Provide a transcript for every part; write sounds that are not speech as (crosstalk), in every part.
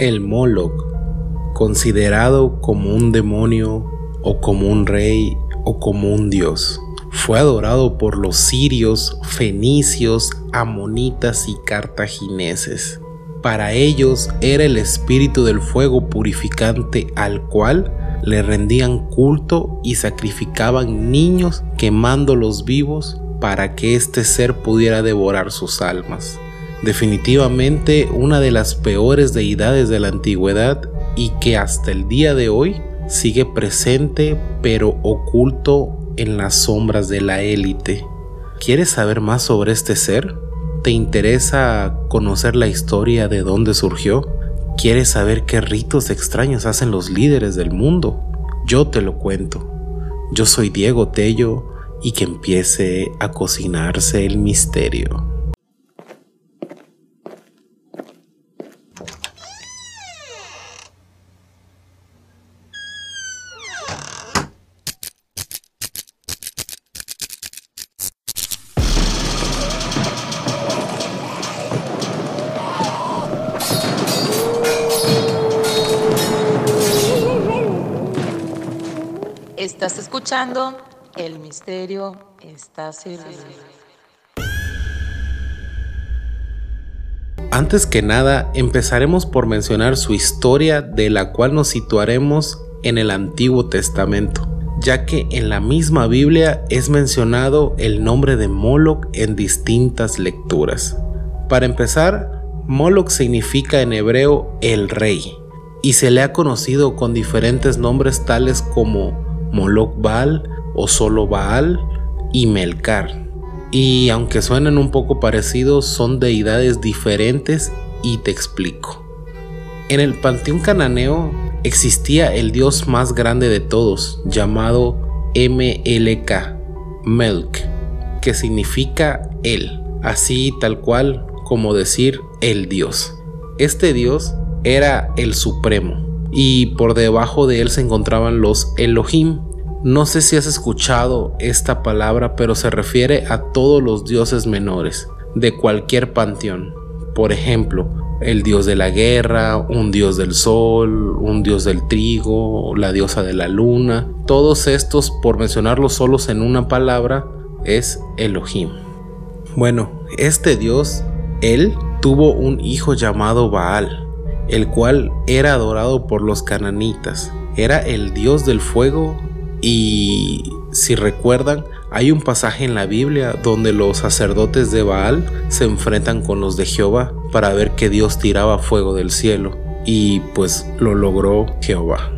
El Moloch, considerado como un demonio o como un rey o como un dios, fue adorado por los sirios, fenicios, amonitas y cartagineses. Para ellos era el espíritu del fuego purificante al cual le rendían culto y sacrificaban niños quemándolos vivos para que este ser pudiera devorar sus almas. Definitivamente una de las peores deidades de la antigüedad y que hasta el día de hoy sigue presente pero oculto en las sombras de la élite. ¿Quieres saber más sobre este ser? ¿Te interesa conocer la historia de dónde surgió? ¿Quieres saber qué ritos extraños hacen los líderes del mundo? Yo te lo cuento. Yo soy Diego Tello y que empiece a cocinarse el misterio. Estás escuchando El misterio está servido. Antes que nada, empezaremos por mencionar su historia de la cual nos situaremos en el Antiguo Testamento, ya que en la misma Biblia es mencionado el nombre de Moloch en distintas lecturas. Para empezar, Moloch significa en hebreo el rey, y se le ha conocido con diferentes nombres tales como Moloch Baal o solo Baal y Melkar. Y aunque suenan un poco parecidos, son deidades diferentes y te explico. En el panteón cananeo existía el dios más grande de todos, llamado MLK, Melk, que significa él, así tal cual como decir el dios. Este dios era el supremo, y por debajo de él se encontraban los Elohim. No sé si has escuchado esta palabra, pero se refiere a todos los dioses menores de cualquier panteón. Por ejemplo, el dios de la guerra, un dios del sol, un dios del trigo, la diosa de la luna. Todos estos, por mencionarlos solos en una palabra, es Elohim. Bueno, este dios, él tuvo un hijo llamado Baal el cual era adorado por los cananitas. Era el dios del fuego y si recuerdan, hay un pasaje en la Biblia donde los sacerdotes de Baal se enfrentan con los de Jehová para ver que Dios tiraba fuego del cielo y pues lo logró Jehová.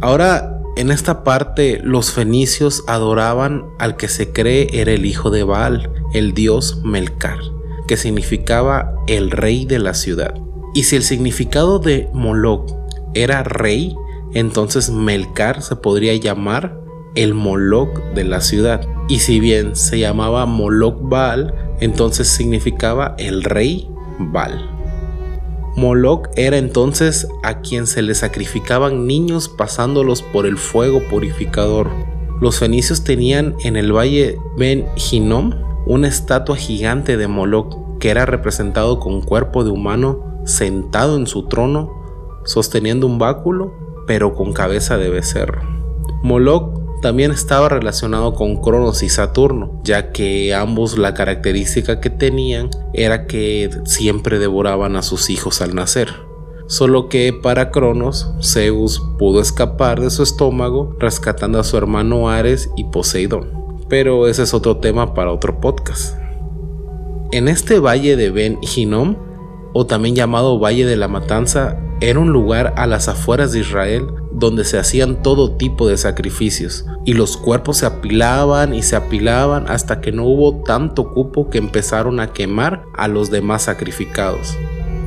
Ahora, en esta parte los fenicios adoraban al que se cree era el hijo de Baal, el dios Melcar, que significaba el rey de la ciudad. Y si el significado de Moloch era rey, entonces Melkar se podría llamar el Moloch de la ciudad. Y si bien se llamaba Moloch Baal, entonces significaba el rey Baal. Moloch era entonces a quien se le sacrificaban niños pasándolos por el fuego purificador. Los fenicios tenían en el valle Ben Hinnom una estatua gigante de Moloch que era representado con cuerpo de humano sentado en su trono, sosteniendo un báculo, pero con cabeza de becerro. Moloch también estaba relacionado con Cronos y Saturno, ya que ambos la característica que tenían era que siempre devoraban a sus hijos al nacer. Solo que para Cronos, Zeus pudo escapar de su estómago rescatando a su hermano Ares y Poseidón. Pero ese es otro tema para otro podcast. En este valle de Ben Hinnom o también llamado Valle de la Matanza, era un lugar a las afueras de Israel donde se hacían todo tipo de sacrificios y los cuerpos se apilaban y se apilaban hasta que no hubo tanto cupo que empezaron a quemar a los demás sacrificados.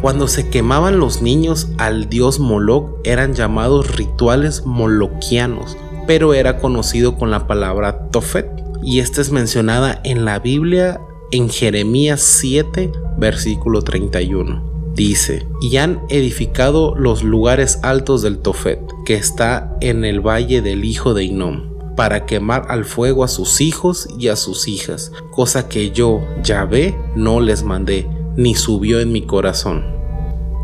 Cuando se quemaban los niños al dios Moloch eran llamados rituales moloquianos, pero era conocido con la palabra Tofet y esta es mencionada en la Biblia en Jeremías 7, versículo 31. Dice, y han edificado los lugares altos del Tofet, que está en el valle del hijo de Inom, para quemar al fuego a sus hijos y a sus hijas, cosa que yo, Yahvé, no les mandé, ni subió en mi corazón.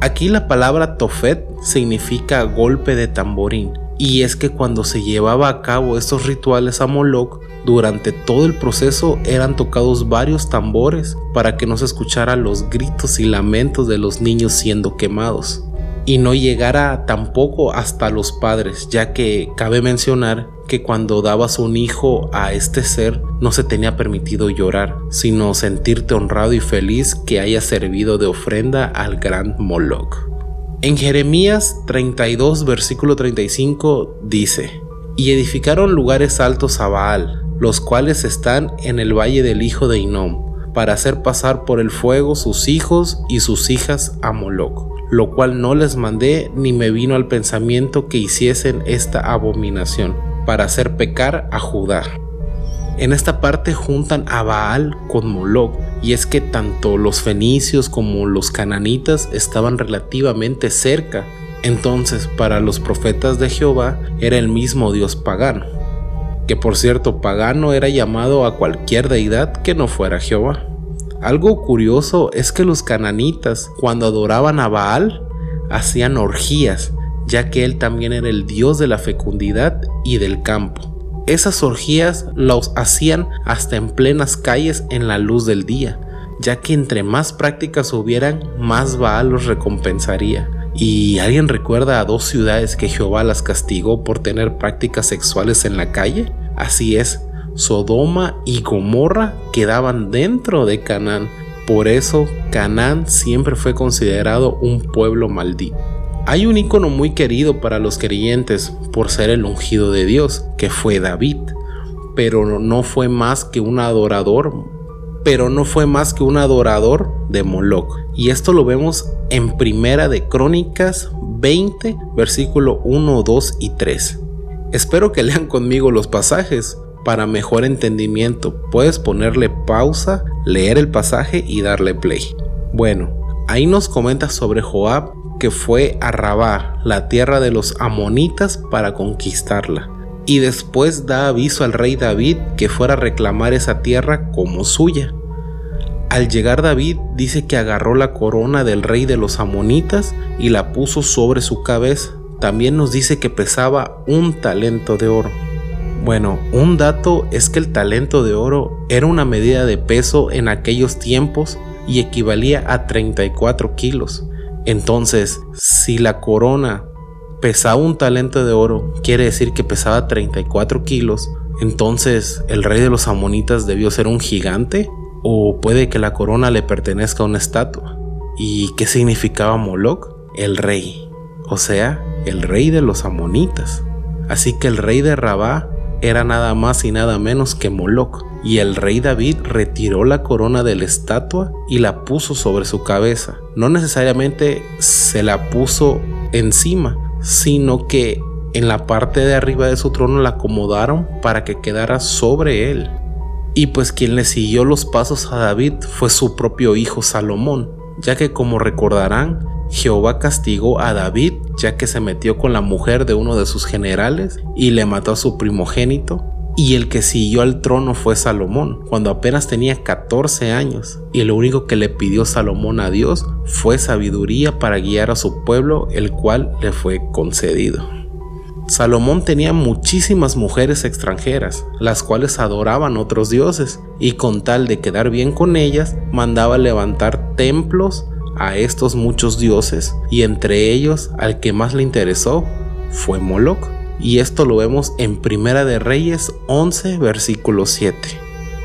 Aquí la palabra tofet significa golpe de tamborín y es que cuando se llevaba a cabo estos rituales a Moloch, durante todo el proceso eran tocados varios tambores para que no se escucharan los gritos y lamentos de los niños siendo quemados. Y no llegara tampoco hasta los padres, ya que cabe mencionar que cuando dabas un hijo a este ser no se tenía permitido llorar, sino sentirte honrado y feliz que haya servido de ofrenda al gran Moloch. En Jeremías 32, versículo 35 dice, Y edificaron lugares altos a Baal, los cuales están en el valle del hijo de Inom, para hacer pasar por el fuego sus hijos y sus hijas a Moloch, lo cual no les mandé ni me vino al pensamiento que hiciesen esta abominación, para hacer pecar a Judá. En esta parte juntan a Baal con Moloch, y es que tanto los fenicios como los cananitas estaban relativamente cerca. Entonces, para los profetas de Jehová era el mismo Dios pagano. Que por cierto, pagano era llamado a cualquier deidad que no fuera Jehová. Algo curioso es que los cananitas, cuando adoraban a Baal, hacían orgías, ya que él también era el dios de la fecundidad y del campo. Esas orgías los hacían hasta en plenas calles en la luz del día, ya que entre más prácticas hubieran, más Baal los recompensaría. ¿Y alguien recuerda a dos ciudades que Jehová las castigó por tener prácticas sexuales en la calle? Así es, Sodoma y Gomorra quedaban dentro de Canaán. Por eso Canaán siempre fue considerado un pueblo maldito. Hay un icono muy querido para los creyentes por ser el ungido de Dios, que fue David, pero no fue más que un adorador, pero no fue más que un adorador de Moloch. Y esto lo vemos en Primera de Crónicas 20, versículo 1, 2 y 3. Espero que lean conmigo los pasajes para mejor entendimiento. Puedes ponerle pausa, leer el pasaje y darle play. Bueno, ahí nos comenta sobre Joab que fue a Rabá, la tierra de los amonitas, para conquistarla. Y después da aviso al rey David que fuera a reclamar esa tierra como suya. Al llegar David dice que agarró la corona del rey de los amonitas y la puso sobre su cabeza. También nos dice que pesaba un talento de oro. Bueno, un dato es que el talento de oro era una medida de peso en aquellos tiempos y equivalía a 34 kilos. Entonces, si la corona pesaba un talento de oro, quiere decir que pesaba 34 kilos. Entonces, ¿el rey de los amonitas debió ser un gigante? ¿O puede que la corona le pertenezca a una estatua? ¿Y qué significaba Moloch? El rey. O sea, el rey de los amonitas. Así que el rey de Rabá era nada más y nada menos que Moloch y el rey David retiró la corona de la estatua y la puso sobre su cabeza. No necesariamente se la puso encima, sino que en la parte de arriba de su trono la acomodaron para que quedara sobre él. Y pues quien le siguió los pasos a David fue su propio hijo Salomón, ya que como recordarán, Jehová castigó a David ya que se metió con la mujer de uno de sus generales y le mató a su primogénito y el que siguió al trono fue Salomón, cuando apenas tenía 14 años, y lo único que le pidió Salomón a Dios fue sabiduría para guiar a su pueblo, el cual le fue concedido. Salomón tenía muchísimas mujeres extranjeras, las cuales adoraban otros dioses, y con tal de quedar bien con ellas, mandaba levantar templos a estos muchos dioses, y entre ellos al que más le interesó fue Moloch y esto lo vemos en Primera de Reyes 11 versículo 7.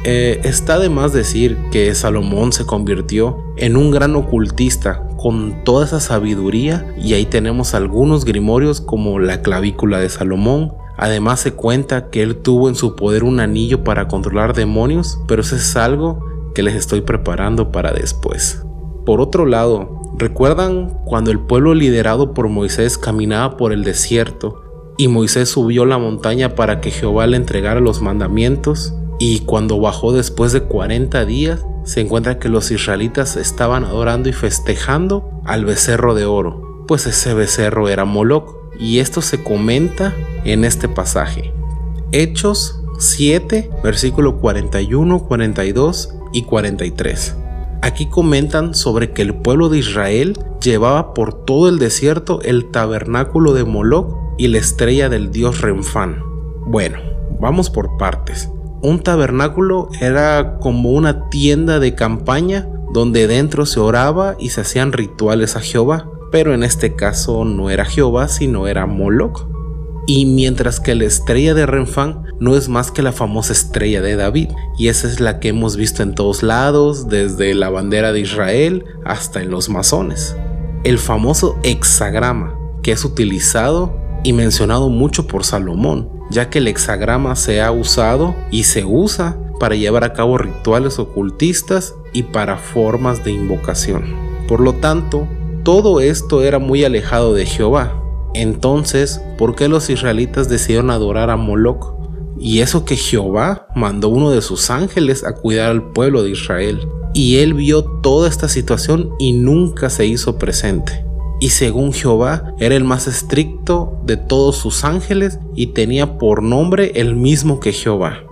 Eh, está de más decir que Salomón se convirtió en un gran ocultista con toda esa sabiduría y ahí tenemos algunos grimorios como la clavícula de Salomón. Además se cuenta que él tuvo en su poder un anillo para controlar demonios, pero eso es algo que les estoy preparando para después. Por otro lado, ¿recuerdan cuando el pueblo liderado por Moisés caminaba por el desierto y Moisés subió la montaña para que Jehová le entregara los mandamientos. Y cuando bajó después de 40 días, se encuentra que los israelitas estaban adorando y festejando al becerro de oro, pues ese becerro era Moloch. Y esto se comenta en este pasaje. Hechos 7, versículo 41, 42 y 43. Aquí comentan sobre que el pueblo de Israel llevaba por todo el desierto el tabernáculo de Moloch y la estrella del dios Renfán. Bueno, vamos por partes. Un tabernáculo era como una tienda de campaña donde dentro se oraba y se hacían rituales a Jehová, pero en este caso no era Jehová, sino era Moloch. Y mientras que la estrella de Renfán no es más que la famosa estrella de David, y esa es la que hemos visto en todos lados, desde la bandera de Israel hasta en los masones. El famoso hexagrama, que es utilizado y mencionado mucho por Salomón, ya que el hexagrama se ha usado y se usa para llevar a cabo rituales ocultistas y para formas de invocación. Por lo tanto, todo esto era muy alejado de Jehová. Entonces, ¿por qué los israelitas decidieron adorar a Moloch? Y eso que Jehová mandó uno de sus ángeles a cuidar al pueblo de Israel. Y él vio toda esta situación y nunca se hizo presente. Y según Jehová, era el más estricto de todos sus ángeles y tenía por nombre el mismo que Jehová.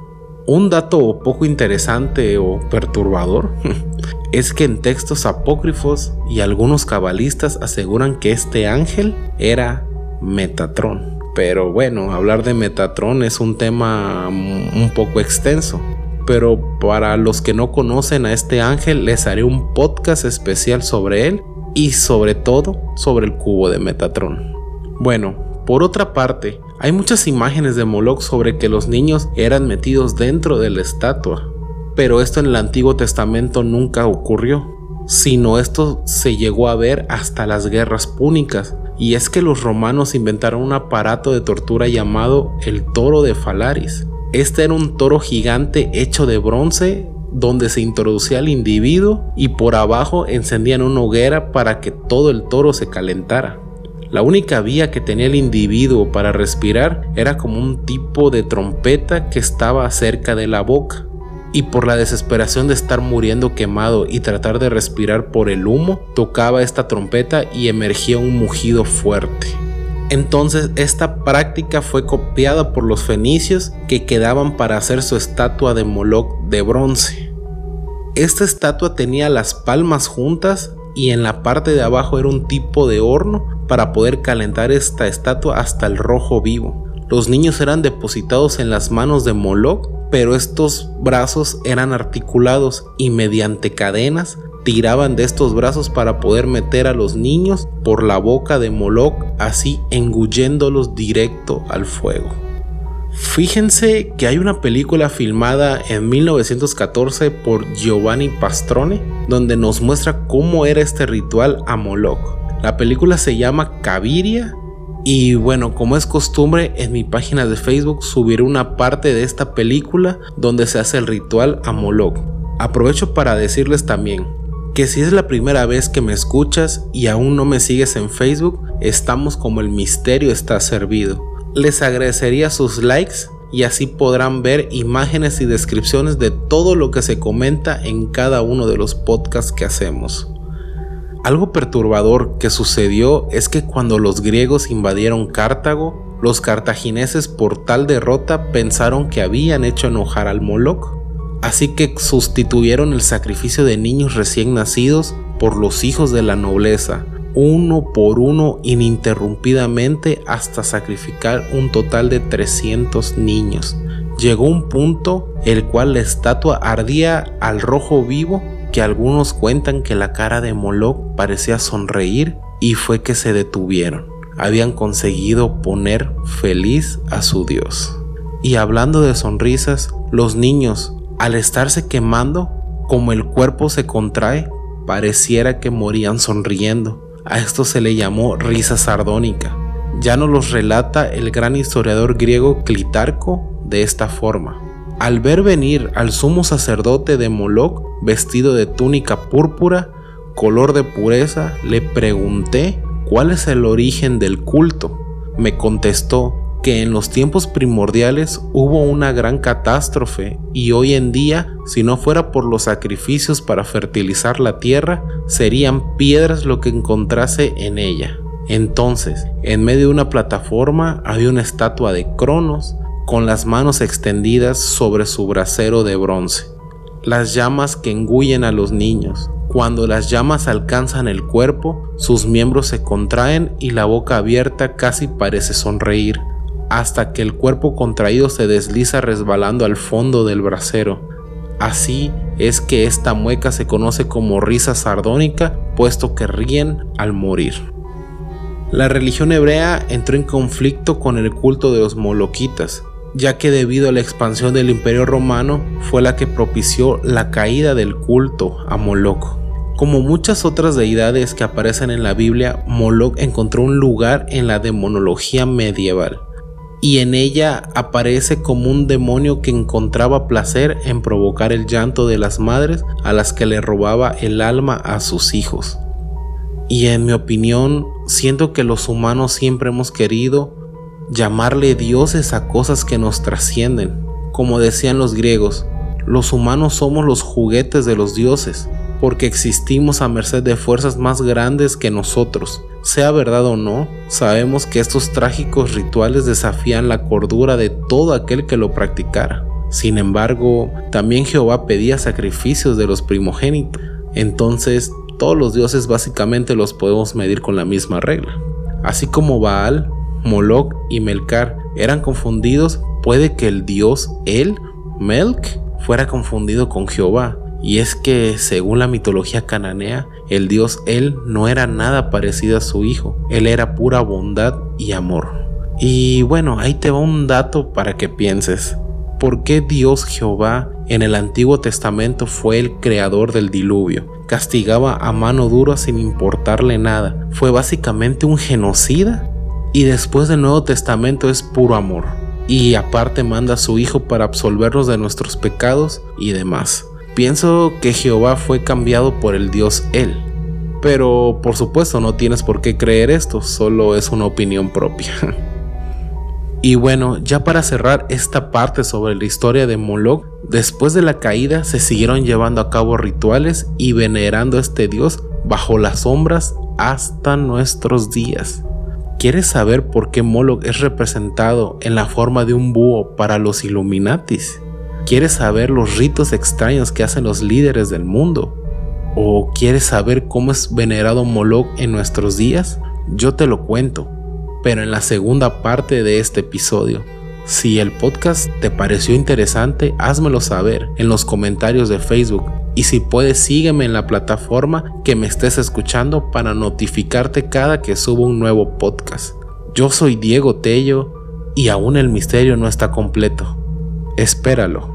Un dato poco interesante o perturbador (laughs) es que en textos apócrifos y algunos cabalistas aseguran que este ángel era Metatrón. Pero bueno, hablar de Metatrón es un tema un poco extenso. Pero para los que no conocen a este ángel, les haré un podcast especial sobre él y sobre todo sobre el cubo de Metatrón. Bueno, por otra parte, hay muchas imágenes de Moloch sobre que los niños eran metidos dentro de la estatua, pero esto en el Antiguo Testamento nunca ocurrió, sino esto se llegó a ver hasta las guerras púnicas, y es que los romanos inventaron un aparato de tortura llamado el toro de Falaris. Este era un toro gigante hecho de bronce donde se introducía al individuo y por abajo encendían una hoguera para que todo el toro se calentara. La única vía que tenía el individuo para respirar era como un tipo de trompeta que estaba cerca de la boca. Y por la desesperación de estar muriendo quemado y tratar de respirar por el humo, tocaba esta trompeta y emergía un mugido fuerte. Entonces esta práctica fue copiada por los fenicios que quedaban para hacer su estatua de Moloch de bronce. Esta estatua tenía las palmas juntas y en la parte de abajo era un tipo de horno para poder calentar esta estatua hasta el rojo vivo. Los niños eran depositados en las manos de Moloch, pero estos brazos eran articulados y mediante cadenas tiraban de estos brazos para poder meter a los niños por la boca de Moloch, así engulléndolos directo al fuego. Fíjense que hay una película filmada en 1914 por Giovanni Pastrone, donde nos muestra cómo era este ritual a Moloch. La película se llama Caviria y bueno, como es costumbre, en mi página de Facebook subiré una parte de esta película donde se hace el ritual a Moloch. Aprovecho para decirles también que si es la primera vez que me escuchas y aún no me sigues en Facebook, estamos como el misterio está servido. Les agradecería sus likes y así podrán ver imágenes y descripciones de todo lo que se comenta en cada uno de los podcasts que hacemos. Algo perturbador que sucedió es que cuando los griegos invadieron Cartago, los cartagineses por tal derrota pensaron que habían hecho enojar al Moloch, así que sustituyeron el sacrificio de niños recién nacidos por los hijos de la nobleza, uno por uno ininterrumpidamente hasta sacrificar un total de 300 niños. Llegó un punto el cual la estatua ardía al rojo vivo que algunos cuentan que la cara de Moloch parecía sonreír y fue que se detuvieron. Habían conseguido poner feliz a su Dios. Y hablando de sonrisas, los niños, al estarse quemando, como el cuerpo se contrae, pareciera que morían sonriendo. A esto se le llamó risa sardónica. Ya nos los relata el gran historiador griego Clitarco de esta forma. Al ver venir al sumo sacerdote de Moloch vestido de túnica púrpura, color de pureza, le pregunté cuál es el origen del culto. Me contestó que en los tiempos primordiales hubo una gran catástrofe y hoy en día, si no fuera por los sacrificios para fertilizar la tierra, serían piedras lo que encontrase en ella. Entonces, en medio de una plataforma había una estatua de Cronos, con las manos extendidas sobre su brasero de bronce. Las llamas que engullen a los niños, Cuando las llamas alcanzan el cuerpo, sus miembros se contraen y la boca abierta casi parece sonreír, hasta que el cuerpo contraído se desliza resbalando al fondo del brasero. Así es que esta mueca se conoce como risa sardónica, puesto que ríen al morir. La religión hebrea entró en conflicto con el culto de los moloquitas, ya que debido a la expansión del imperio romano fue la que propició la caída del culto a Moloch. Como muchas otras deidades que aparecen en la Biblia, Moloch encontró un lugar en la demonología medieval, y en ella aparece como un demonio que encontraba placer en provocar el llanto de las madres a las que le robaba el alma a sus hijos. Y en mi opinión, siento que los humanos siempre hemos querido llamarle dioses a cosas que nos trascienden. Como decían los griegos, los humanos somos los juguetes de los dioses, porque existimos a merced de fuerzas más grandes que nosotros. Sea verdad o no, sabemos que estos trágicos rituales desafían la cordura de todo aquel que lo practicara. Sin embargo, también Jehová pedía sacrificios de los primogénitos. Entonces, todos los dioses básicamente los podemos medir con la misma regla. Así como Baal Moloch y Melcar eran confundidos, puede que el dios El, Melk, fuera confundido con Jehová. Y es que, según la mitología cananea, el dios El no era nada parecido a su hijo, él era pura bondad y amor. Y bueno, ahí te va un dato para que pienses. ¿Por qué Dios Jehová en el Antiguo Testamento fue el creador del diluvio? Castigaba a mano dura sin importarle nada. ¿Fue básicamente un genocida? y después del Nuevo Testamento es puro amor. Y aparte manda a su Hijo para absolvernos de nuestros pecados y demás. Pienso que Jehová fue cambiado por el Dios Él. Pero por supuesto no tienes por qué creer esto, solo es una opinión propia. (laughs) y bueno, ya para cerrar esta parte sobre la historia de Moloch, después de la caída se siguieron llevando a cabo rituales y venerando a este dios bajo las sombras hasta nuestros días. ¿Quieres saber por qué Moloch es representado en la forma de un búho para los Illuminatis? ¿Quieres saber los ritos extraños que hacen los líderes del mundo? ¿O quieres saber cómo es venerado Moloch en nuestros días? Yo te lo cuento, pero en la segunda parte de este episodio. Si el podcast te pareció interesante, házmelo saber en los comentarios de Facebook y si puedes sígueme en la plataforma que me estés escuchando para notificarte cada que subo un nuevo podcast. Yo soy Diego Tello y aún el misterio no está completo. Espéralo.